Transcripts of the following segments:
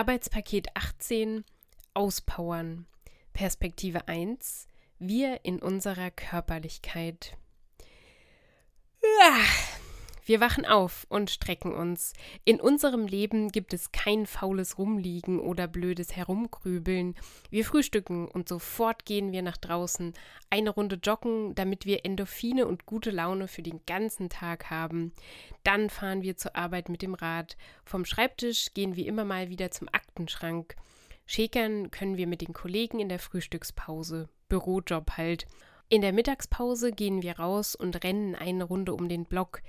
Arbeitspaket 18 Auspowern. Perspektive 1 Wir in unserer Körperlichkeit. Wir wachen auf und strecken uns. In unserem Leben gibt es kein faules Rumliegen oder blödes Herumgrübeln. Wir frühstücken und sofort gehen wir nach draußen, eine Runde joggen, damit wir Endorphine und gute Laune für den ganzen Tag haben. Dann fahren wir zur Arbeit mit dem Rad. Vom Schreibtisch gehen wir immer mal wieder zum Aktenschrank. Schäkern können wir mit den Kollegen in der Frühstückspause. Bürojob halt. In der Mittagspause gehen wir raus und rennen eine Runde um den Block.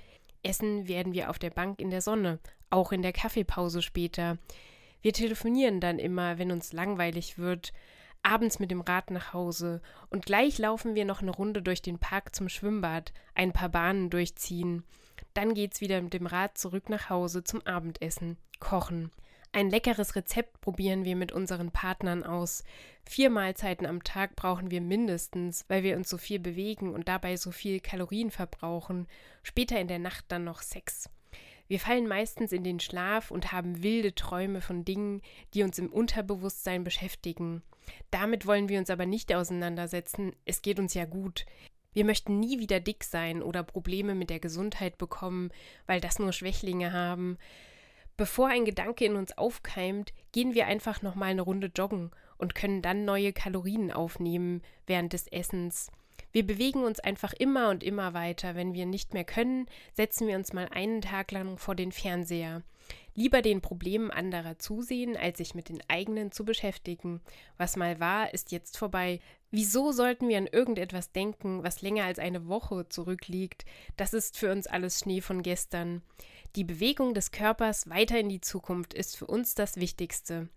Essen werden wir auf der Bank in der Sonne, auch in der Kaffeepause später. Wir telefonieren dann immer, wenn uns langweilig wird, abends mit dem Rad nach Hause und gleich laufen wir noch eine Runde durch den Park zum Schwimmbad, ein paar Bahnen durchziehen. Dann geht's wieder mit dem Rad zurück nach Hause zum Abendessen, kochen. Ein leckeres Rezept probieren wir mit unseren Partnern aus. Vier Mahlzeiten am Tag brauchen wir mindestens, weil wir uns so viel bewegen und dabei so viel Kalorien verbrauchen. Später in der Nacht dann noch Sex. Wir fallen meistens in den Schlaf und haben wilde Träume von Dingen, die uns im Unterbewusstsein beschäftigen. Damit wollen wir uns aber nicht auseinandersetzen, es geht uns ja gut. Wir möchten nie wieder dick sein oder Probleme mit der Gesundheit bekommen, weil das nur Schwächlinge haben. Bevor ein Gedanke in uns aufkeimt, gehen wir einfach nochmal eine Runde joggen und können dann neue Kalorien aufnehmen während des Essens. Wir bewegen uns einfach immer und immer weiter. Wenn wir nicht mehr können, setzen wir uns mal einen Tag lang vor den Fernseher. Lieber den Problemen anderer zusehen, als sich mit den eigenen zu beschäftigen. Was mal war, ist jetzt vorbei. Wieso sollten wir an irgendetwas denken, was länger als eine Woche zurückliegt? Das ist für uns alles Schnee von gestern. Die Bewegung des Körpers weiter in die Zukunft ist für uns das Wichtigste.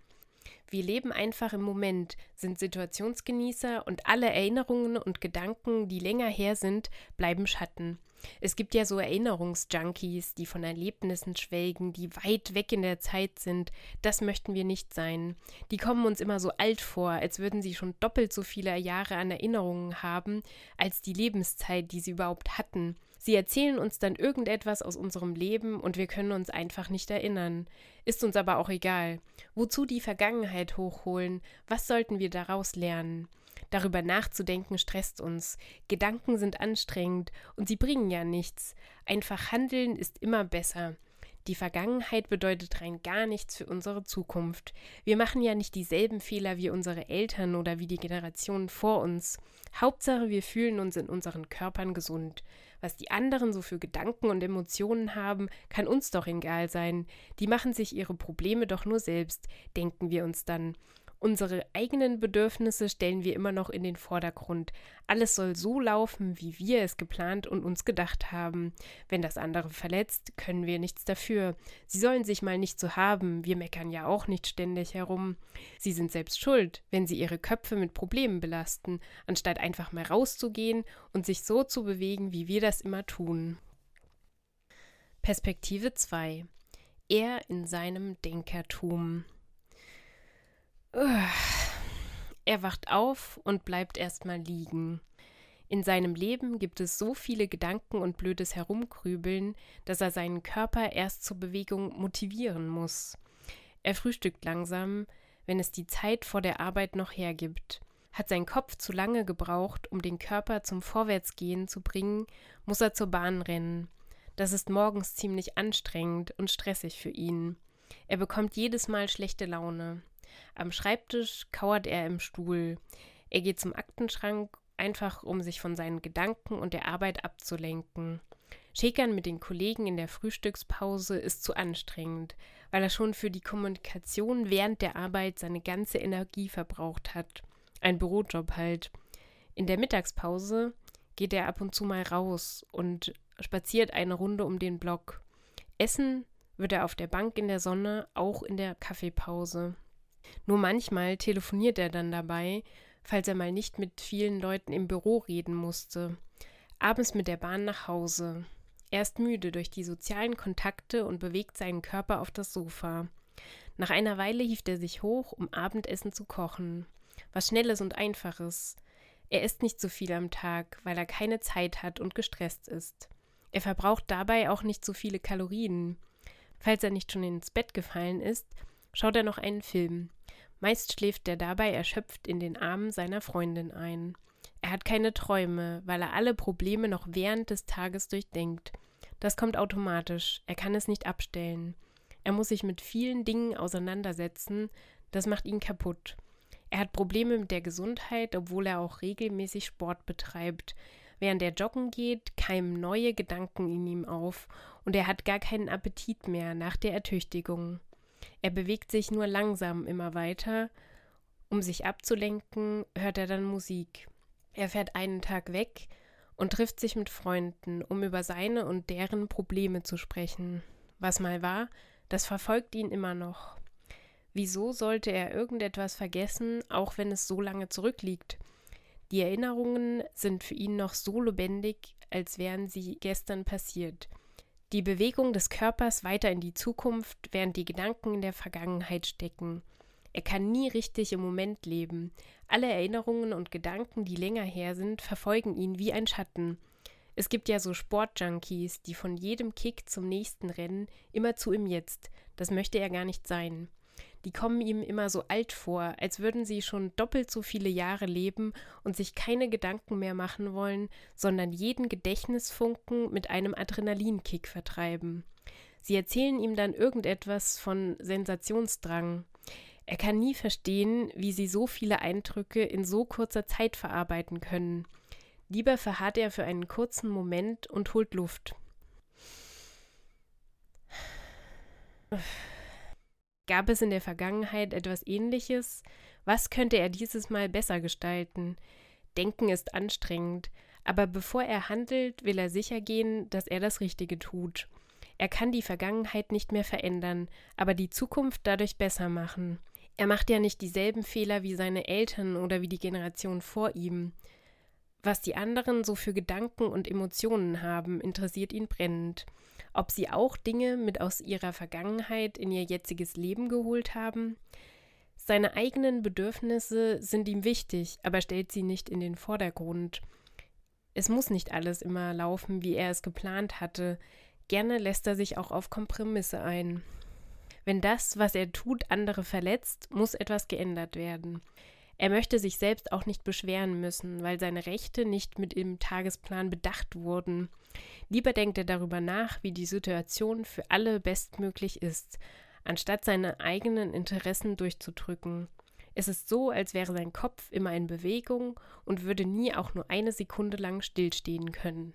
Wir leben einfach im Moment, sind Situationsgenießer und alle Erinnerungen und Gedanken, die länger her sind, bleiben Schatten. Es gibt ja so Erinnerungsjunkies, die von Erlebnissen schwelgen, die weit weg in der Zeit sind. Das möchten wir nicht sein. Die kommen uns immer so alt vor, als würden sie schon doppelt so viele Jahre an Erinnerungen haben, als die Lebenszeit, die sie überhaupt hatten. Sie erzählen uns dann irgendetwas aus unserem Leben und wir können uns einfach nicht erinnern. Ist uns aber auch egal. Wozu die Vergangenheit hochholen? Was sollten wir daraus lernen? Darüber nachzudenken stresst uns. Gedanken sind anstrengend und sie bringen ja nichts. Einfach handeln ist immer besser. Die Vergangenheit bedeutet rein gar nichts für unsere Zukunft. Wir machen ja nicht dieselben Fehler wie unsere Eltern oder wie die Generationen vor uns. Hauptsache, wir fühlen uns in unseren Körpern gesund. Was die anderen so für Gedanken und Emotionen haben, kann uns doch egal sein. Die machen sich ihre Probleme doch nur selbst, denken wir uns dann. Unsere eigenen Bedürfnisse stellen wir immer noch in den Vordergrund. Alles soll so laufen, wie wir es geplant und uns gedacht haben. Wenn das andere verletzt, können wir nichts dafür. Sie sollen sich mal nicht so haben, wir meckern ja auch nicht ständig herum. Sie sind selbst schuld, wenn sie ihre Köpfe mit Problemen belasten, anstatt einfach mal rauszugehen und sich so zu bewegen, wie wir das immer tun. Perspektive 2 Er in seinem Denkertum. Er wacht auf und bleibt erstmal liegen. In seinem Leben gibt es so viele Gedanken und blödes Herumgrübeln, dass er seinen Körper erst zur Bewegung motivieren muss. Er frühstückt langsam, wenn es die Zeit vor der Arbeit noch hergibt. Hat sein Kopf zu lange gebraucht, um den Körper zum Vorwärtsgehen zu bringen, muss er zur Bahn rennen. Das ist morgens ziemlich anstrengend und stressig für ihn. Er bekommt jedes Mal schlechte Laune. Am Schreibtisch kauert er im Stuhl. Er geht zum Aktenschrank, einfach um sich von seinen Gedanken und der Arbeit abzulenken. Schäkern mit den Kollegen in der Frühstückspause ist zu anstrengend, weil er schon für die Kommunikation während der Arbeit seine ganze Energie verbraucht hat. Ein Bürojob halt. In der Mittagspause geht er ab und zu mal raus und spaziert eine Runde um den Block. Essen wird er auf der Bank in der Sonne, auch in der Kaffeepause. Nur manchmal telefoniert er dann dabei, falls er mal nicht mit vielen Leuten im Büro reden musste. Abends mit der Bahn nach Hause. Er ist müde durch die sozialen Kontakte und bewegt seinen Körper auf das Sofa. Nach einer Weile hieft er sich hoch, um Abendessen zu kochen. Was Schnelles und Einfaches. Er isst nicht so viel am Tag, weil er keine Zeit hat und gestresst ist. Er verbraucht dabei auch nicht so viele Kalorien. Falls er nicht schon ins Bett gefallen ist, schaut er noch einen Film. Meist schläft er dabei erschöpft in den Armen seiner Freundin ein. Er hat keine Träume, weil er alle Probleme noch während des Tages durchdenkt. Das kommt automatisch, er kann es nicht abstellen. Er muss sich mit vielen Dingen auseinandersetzen, das macht ihn kaputt. Er hat Probleme mit der Gesundheit, obwohl er auch regelmäßig Sport betreibt. Während er joggen geht, keimen neue Gedanken in ihm auf und er hat gar keinen Appetit mehr nach der Ertüchtigung. Er bewegt sich nur langsam immer weiter. Um sich abzulenken, hört er dann Musik. Er fährt einen Tag weg und trifft sich mit Freunden, um über seine und deren Probleme zu sprechen. Was mal war, das verfolgt ihn immer noch. Wieso sollte er irgendetwas vergessen, auch wenn es so lange zurückliegt? Die Erinnerungen sind für ihn noch so lebendig, als wären sie gestern passiert. Die Bewegung des Körpers weiter in die Zukunft, während die Gedanken in der Vergangenheit stecken. Er kann nie richtig im Moment leben. Alle Erinnerungen und Gedanken, die länger her sind, verfolgen ihn wie ein Schatten. Es gibt ja so Sportjunkies, die von jedem Kick zum nächsten rennen, immer zu im Jetzt. Das möchte er gar nicht sein die kommen ihm immer so alt vor, als würden sie schon doppelt so viele Jahre leben und sich keine Gedanken mehr machen wollen, sondern jeden Gedächtnisfunken mit einem Adrenalinkick vertreiben. Sie erzählen ihm dann irgendetwas von Sensationsdrang. Er kann nie verstehen, wie sie so viele Eindrücke in so kurzer Zeit verarbeiten können. Lieber verharrt er für einen kurzen Moment und holt Luft. Gab es in der Vergangenheit etwas Ähnliches? Was könnte er dieses Mal besser gestalten? Denken ist anstrengend, aber bevor er handelt, will er sicher gehen, dass er das Richtige tut. Er kann die Vergangenheit nicht mehr verändern, aber die Zukunft dadurch besser machen. Er macht ja nicht dieselben Fehler wie seine Eltern oder wie die Generation vor ihm. Was die anderen so für Gedanken und Emotionen haben, interessiert ihn brennend ob sie auch Dinge mit aus ihrer Vergangenheit in ihr jetziges Leben geholt haben. Seine eigenen Bedürfnisse sind ihm wichtig, aber stellt sie nicht in den Vordergrund. Es muss nicht alles immer laufen, wie er es geplant hatte. Gerne lässt er sich auch auf Kompromisse ein. Wenn das, was er tut, andere verletzt, muss etwas geändert werden. Er möchte sich selbst auch nicht beschweren müssen, weil seine Rechte nicht mit im Tagesplan bedacht wurden. Lieber denkt er darüber nach, wie die Situation für alle bestmöglich ist, anstatt seine eigenen Interessen durchzudrücken. Es ist so, als wäre sein Kopf immer in Bewegung und würde nie auch nur eine Sekunde lang stillstehen können.